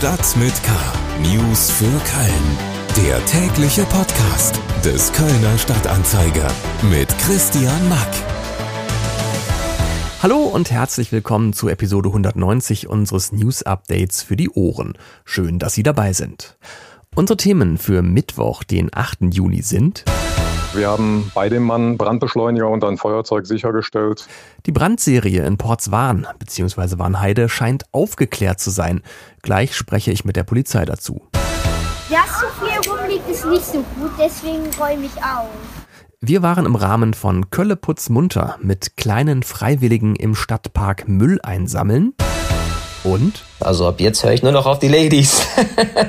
Stadt mit K. News für Köln. Der tägliche Podcast des Kölner Stadtanzeiger mit Christian Mack. Hallo und herzlich willkommen zu Episode 190 unseres News Updates für die Ohren. Schön, dass Sie dabei sind. Unsere Themen für Mittwoch, den 8. Juni sind wir haben bei dem Mann Brandbeschleuniger und ein Feuerzeug sichergestellt. Die Brandserie in Portswahn bzw. Warnheide scheint aufgeklärt zu sein. Gleich spreche ich mit der Polizei dazu. Dass so viel rumliegt, ist nicht so gut, deswegen räume ich auf. Wir waren im Rahmen von Kölleputz munter mit kleinen Freiwilligen im Stadtpark Müll einsammeln. Und? Also ab jetzt höre ich nur noch auf die Ladies.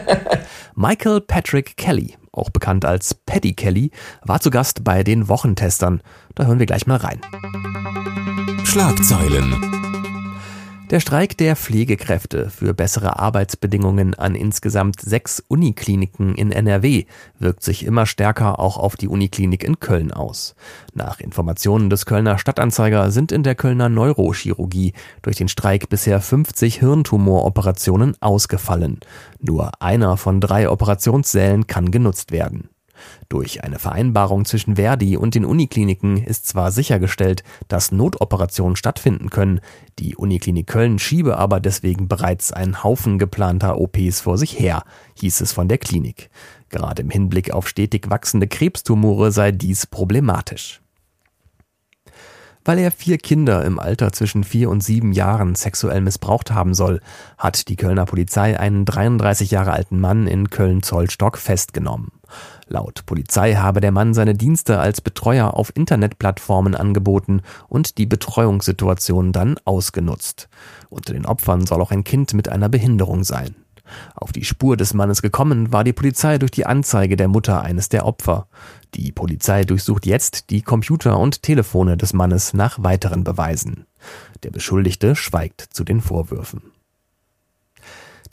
Michael Patrick Kelly auch bekannt als Paddy Kelly, war zu Gast bei den Wochentestern. Da hören wir gleich mal rein. Schlagzeilen. Der Streik der Pflegekräfte für bessere Arbeitsbedingungen an insgesamt sechs Unikliniken in NRW wirkt sich immer stärker auch auf die Uniklinik in Köln aus. Nach Informationen des Kölner Stadtanzeiger sind in der Kölner Neurochirurgie durch den Streik bisher 50 Hirntumoroperationen ausgefallen. Nur einer von drei Operationssälen kann genutzt werden. Durch eine Vereinbarung zwischen Verdi und den Unikliniken ist zwar sichergestellt, dass Notoperationen stattfinden können, die Uniklinik Köln schiebe aber deswegen bereits einen Haufen geplanter OPs vor sich her, hieß es von der Klinik. Gerade im Hinblick auf stetig wachsende Krebstumore sei dies problematisch. Weil er vier Kinder im Alter zwischen vier und sieben Jahren sexuell missbraucht haben soll, hat die Kölner Polizei einen 33 Jahre alten Mann in Köln-Zollstock festgenommen. Laut Polizei habe der Mann seine Dienste als Betreuer auf Internetplattformen angeboten und die Betreuungssituation dann ausgenutzt. Unter den Opfern soll auch ein Kind mit einer Behinderung sein. Auf die Spur des Mannes gekommen war die Polizei durch die Anzeige der Mutter eines der Opfer. Die Polizei durchsucht jetzt die Computer und Telefone des Mannes nach weiteren Beweisen. Der Beschuldigte schweigt zu den Vorwürfen.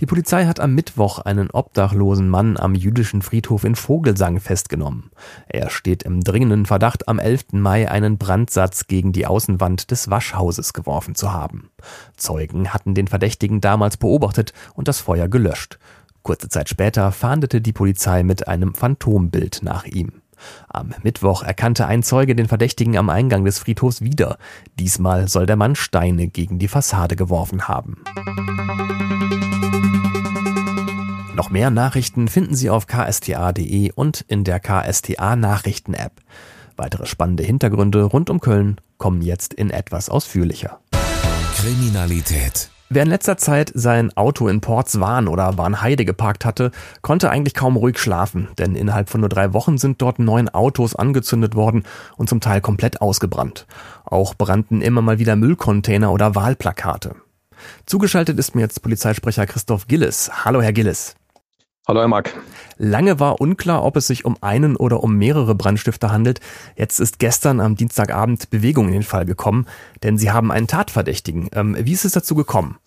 Die Polizei hat am Mittwoch einen obdachlosen Mann am jüdischen Friedhof in Vogelsang festgenommen. Er steht im dringenden Verdacht, am 11. Mai einen Brandsatz gegen die Außenwand des Waschhauses geworfen zu haben. Zeugen hatten den Verdächtigen damals beobachtet und das Feuer gelöscht. Kurze Zeit später fahndete die Polizei mit einem Phantombild nach ihm. Am Mittwoch erkannte ein Zeuge den Verdächtigen am Eingang des Friedhofs wieder. Diesmal soll der Mann Steine gegen die Fassade geworfen haben. Noch mehr Nachrichten finden Sie auf ksta.de und in der KSTA Nachrichten App. Weitere spannende Hintergründe rund um Köln kommen jetzt in etwas ausführlicher. Kriminalität. Wer in letzter Zeit sein Auto in Portswahn oder Warnheide geparkt hatte, konnte eigentlich kaum ruhig schlafen, denn innerhalb von nur drei Wochen sind dort neun Autos angezündet worden und zum Teil komplett ausgebrannt. Auch brannten immer mal wieder Müllcontainer oder Wahlplakate. Zugeschaltet ist mir jetzt Polizeisprecher Christoph Gillis. Hallo, Herr Gillis. Hallo, Herr Mark. Lange war unklar, ob es sich um einen oder um mehrere Brandstifter handelt. Jetzt ist gestern am Dienstagabend Bewegung in den Fall gekommen, denn Sie haben einen Tatverdächtigen. Ähm, wie ist es dazu gekommen?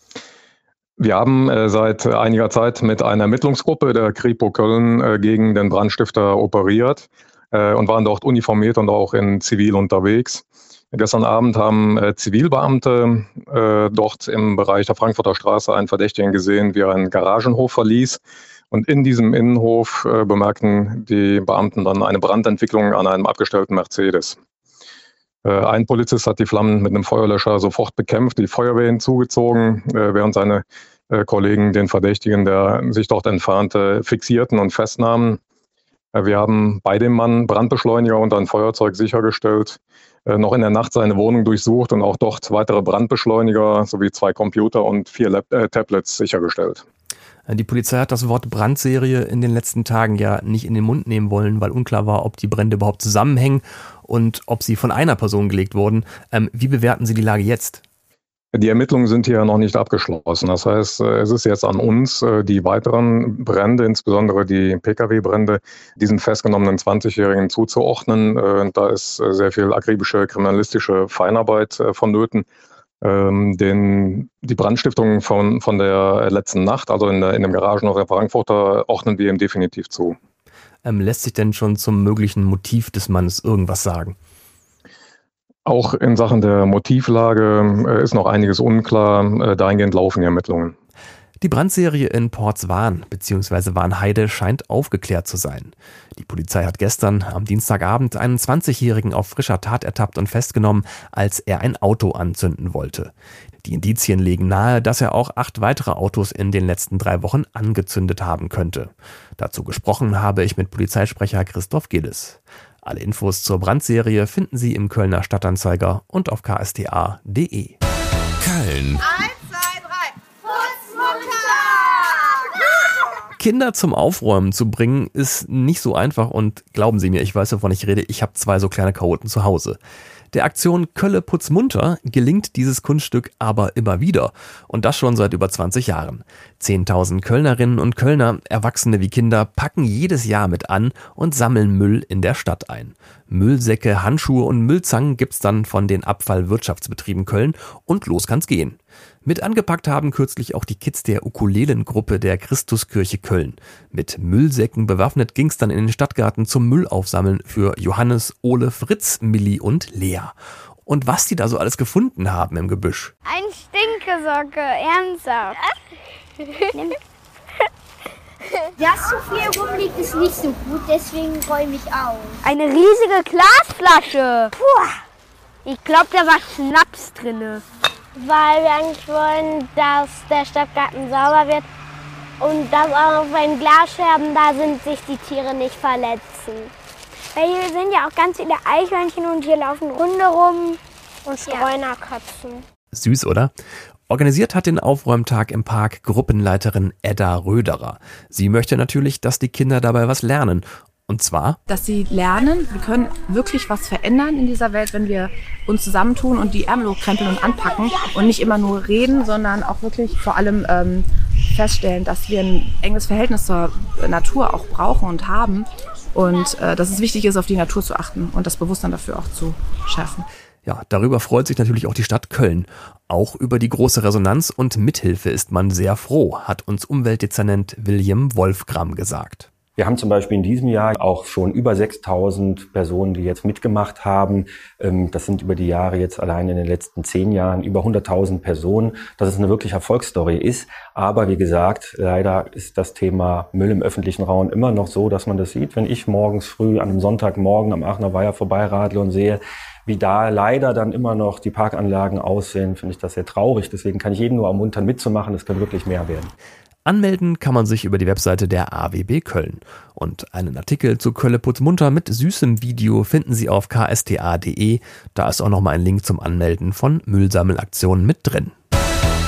Wir haben äh, seit einiger Zeit mit einer Ermittlungsgruppe der Kripo Köln äh, gegen den Brandstifter operiert äh, und waren dort uniformiert und auch in Zivil unterwegs. Gestern Abend haben äh, Zivilbeamte äh, dort im Bereich der Frankfurter Straße einen Verdächtigen gesehen, wie er einen Garagenhof verließ. Und in diesem Innenhof äh, bemerkten die Beamten dann eine Brandentwicklung an einem abgestellten Mercedes. Äh, ein Polizist hat die Flammen mit einem Feuerlöscher sofort bekämpft, die Feuerwehr hinzugezogen, äh, während seine äh, Kollegen den Verdächtigen, der sich dort entfernte, fixierten und festnahmen. Äh, wir haben bei dem Mann Brandbeschleuniger und ein Feuerzeug sichergestellt, äh, noch in der Nacht seine Wohnung durchsucht und auch dort weitere Brandbeschleuniger sowie zwei Computer und vier Lab Tablets sichergestellt. Äh, die Polizei hat das Wort Brandserie in den letzten Tagen ja nicht in den Mund nehmen wollen, weil unklar war, ob die Brände überhaupt zusammenhängen und ob sie von einer Person gelegt wurden. Ähm, wie bewerten Sie die Lage jetzt? Die Ermittlungen sind hier noch nicht abgeschlossen. Das heißt, äh, es ist jetzt an uns, äh, die weiteren Brände, insbesondere die Pkw-Brände, diesen festgenommenen 20-Jährigen zuzuordnen. Da ist sehr viel akribische kriminalistische Feinarbeit vonnöten. Ähm, den, die Brandstiftung von, von der letzten Nacht, also in, der, in dem Garagenhaus der Frankfurter, ordnen wir ihm definitiv zu. Ähm, lässt sich denn schon zum möglichen Motiv des Mannes irgendwas sagen? Auch in Sachen der Motivlage äh, ist noch einiges unklar. Äh, dahingehend laufen die Ermittlungen. Die Brandserie in Portswahn bzw. Warnheide scheint aufgeklärt zu sein. Die Polizei hat gestern am Dienstagabend einen 20-Jährigen auf frischer Tat ertappt und festgenommen, als er ein Auto anzünden wollte. Die Indizien legen nahe, dass er auch acht weitere Autos in den letzten drei Wochen angezündet haben könnte. Dazu gesprochen habe ich mit Polizeisprecher Christoph Gilles. Alle Infos zur Brandserie finden Sie im Kölner Stadtanzeiger und auf ksta.de. Köln. Eins, zwei, drei. Putzmutter! Kinder zum Aufräumen zu bringen, ist nicht so einfach und glauben Sie mir, ich weiß, wovon ich rede, ich habe zwei so kleine Chaoten zu Hause. Der Aktion Kölle Putzmunter gelingt dieses Kunststück aber immer wieder. Und das schon seit über 20 Jahren. 10.000 Kölnerinnen und Kölner, Erwachsene wie Kinder, packen jedes Jahr mit an und sammeln Müll in der Stadt ein. Müllsäcke, Handschuhe und Müllzangen gibt's dann von den Abfallwirtschaftsbetrieben Köln und los kann's gehen. Mit angepackt haben kürzlich auch die Kids der Ukulelengruppe der Christuskirche Köln. Mit Müllsäcken bewaffnet ging's dann in den Stadtgarten zum Müllaufsammeln für Johannes, Ole, Fritz, Milli und Lea. Und was die da so alles gefunden haben im Gebüsch. Ein Stinkesocke, ernsthaft. Dass so viel rumliegt, ist nicht so gut, deswegen räume ich auf. Eine riesige Glasflasche. Puh. Ich glaube, da war Schnaps drinne. weil wir eigentlich wollen, dass der Stadtgarten sauber wird und dass auch wenn Glasscherben da sind, sich die Tiere nicht verletzen. Weil hier sind ja auch ganz viele Eichhörnchen und hier laufen Hunde rum. Und Streunerkatzen. Süß, oder? Organisiert hat den Aufräumtag im Park Gruppenleiterin Edda Röderer. Sie möchte natürlich, dass die Kinder dabei was lernen. Und zwar, dass sie lernen, wir können wirklich was verändern in dieser Welt, wenn wir uns zusammentun und die Ärmel hochkrempeln und anpacken und nicht immer nur reden, sondern auch wirklich vor allem ähm, feststellen, dass wir ein enges Verhältnis zur Natur auch brauchen und haben und äh, dass es wichtig ist, auf die Natur zu achten und das Bewusstsein dafür auch zu schärfen. ja, darüber freut sich natürlich auch die Stadt Köln. Auch über die große Resonanz und Mithilfe ist man sehr froh, hat uns Umweltdezernent William Wolfgram gesagt. Wir haben zum Beispiel in diesem Jahr auch schon über 6000 Personen, die jetzt mitgemacht haben. Ähm, Das sind über die Jahre jetzt allein in den letzten zehn Jahren über 100.000 Personen, dass es eine wirkliche Erfolgsstory ist. Aber wie gesagt, leider ist das Thema Müll im öffentlichen Raum immer noch so, dass man das sieht. Wenn ich morgens früh an einem Sonntagmorgen am Aachener Weiher vorbeiradle und sehe, wie da leider dann immer noch die Parkanlagen aussehen, finde ich das sehr traurig. Deswegen kann ich jeden nur ermuntern, mitzumachen. Es können wirklich mehr werden. Anmelden kann man sich über die Webseite der AWB Köln. Und einen Artikel zu Kölle Putzmunter mit süßem Video finden Sie auf ksta.de. Da ist auch nochmal ein Link zum Anmelden von Müllsammelaktionen mit drin.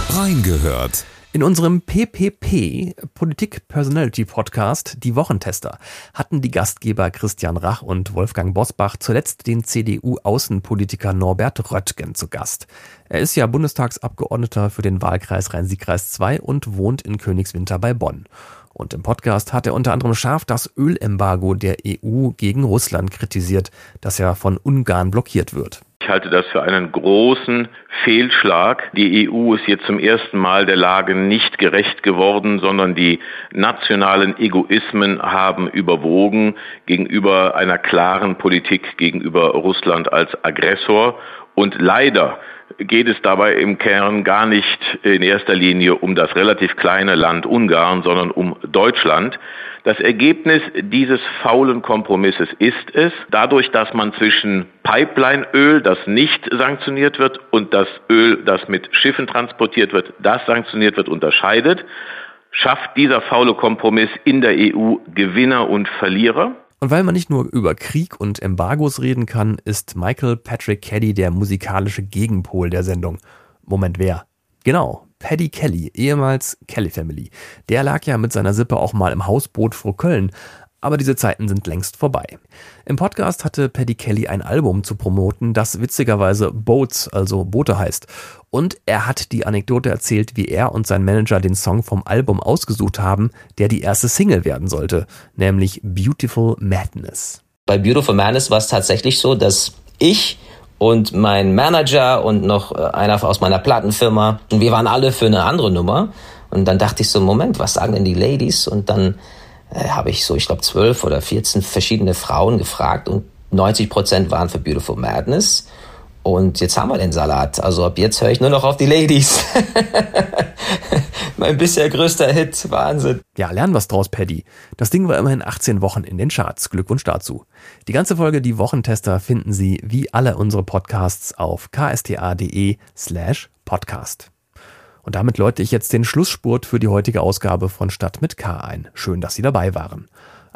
Reingehört. In unserem PPP Politik Personality Podcast Die Wochentester hatten die Gastgeber Christian Rach und Wolfgang Bosbach zuletzt den CDU-Außenpolitiker Norbert Röttgen zu Gast. Er ist ja Bundestagsabgeordneter für den Wahlkreis Rhein-Sieg-Kreis 2 und wohnt in Königswinter bei Bonn. Und im Podcast hat er unter anderem scharf das Ölembargo der EU gegen Russland kritisiert, das ja von Ungarn blockiert wird. Ich halte das für einen großen Fehlschlag. Die EU ist jetzt zum ersten Mal der Lage nicht gerecht geworden, sondern die nationalen Egoismen haben überwogen gegenüber einer klaren Politik gegenüber Russland als Aggressor. Und leider geht es dabei im Kern gar nicht in erster Linie um das relativ kleine Land Ungarn, sondern um Deutschland. Das Ergebnis dieses faulen Kompromisses ist es, dadurch, dass man zwischen Pipelineöl, das nicht sanktioniert wird, und das Öl, das mit Schiffen transportiert wird, das sanktioniert wird, unterscheidet, schafft dieser faule Kompromiss in der EU Gewinner und Verlierer. Und weil man nicht nur über Krieg und Embargos reden kann, ist Michael Patrick Caddy der musikalische Gegenpol der Sendung. Moment, wer? Genau, Paddy Kelly, ehemals Kelly Family. Der lag ja mit seiner Sippe auch mal im Hausboot vor Köln. Aber diese Zeiten sind längst vorbei. Im Podcast hatte Paddy Kelly ein Album zu promoten, das witzigerweise Boats, also Boote heißt. Und er hat die Anekdote erzählt, wie er und sein Manager den Song vom Album ausgesucht haben, der die erste Single werden sollte, nämlich Beautiful Madness. Bei Beautiful Madness war es tatsächlich so, dass ich und mein Manager und noch äh, einer aus meiner Plattenfirma, wir waren alle für eine andere Nummer. Und dann dachte ich so, Moment, was sagen denn die Ladies? Und dann äh, habe ich so, ich glaube, zwölf oder 14 verschiedene Frauen gefragt und 90 Prozent waren für Beautiful Madness. Und jetzt haben wir den Salat. Also ab jetzt höre ich nur noch auf die Ladies. Mein bisher größter Hit. Wahnsinn. Ja, lernen was draus, Paddy. Das Ding war immerhin 18 Wochen in den Charts. Glückwunsch dazu. Die ganze Folge Die Wochentester finden Sie wie alle unsere Podcasts auf ksta.de slash podcast. Und damit läute ich jetzt den Schlussspurt für die heutige Ausgabe von Stadt mit K ein. Schön, dass Sie dabei waren.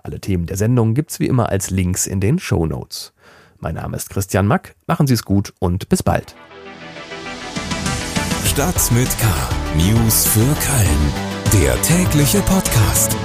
Alle Themen der Sendung gibt's wie immer als Links in den Show Notes. Mein Name ist Christian Mack. Machen Sie es gut und bis bald. Stadt mit K. News für Köln. Der tägliche Podcast.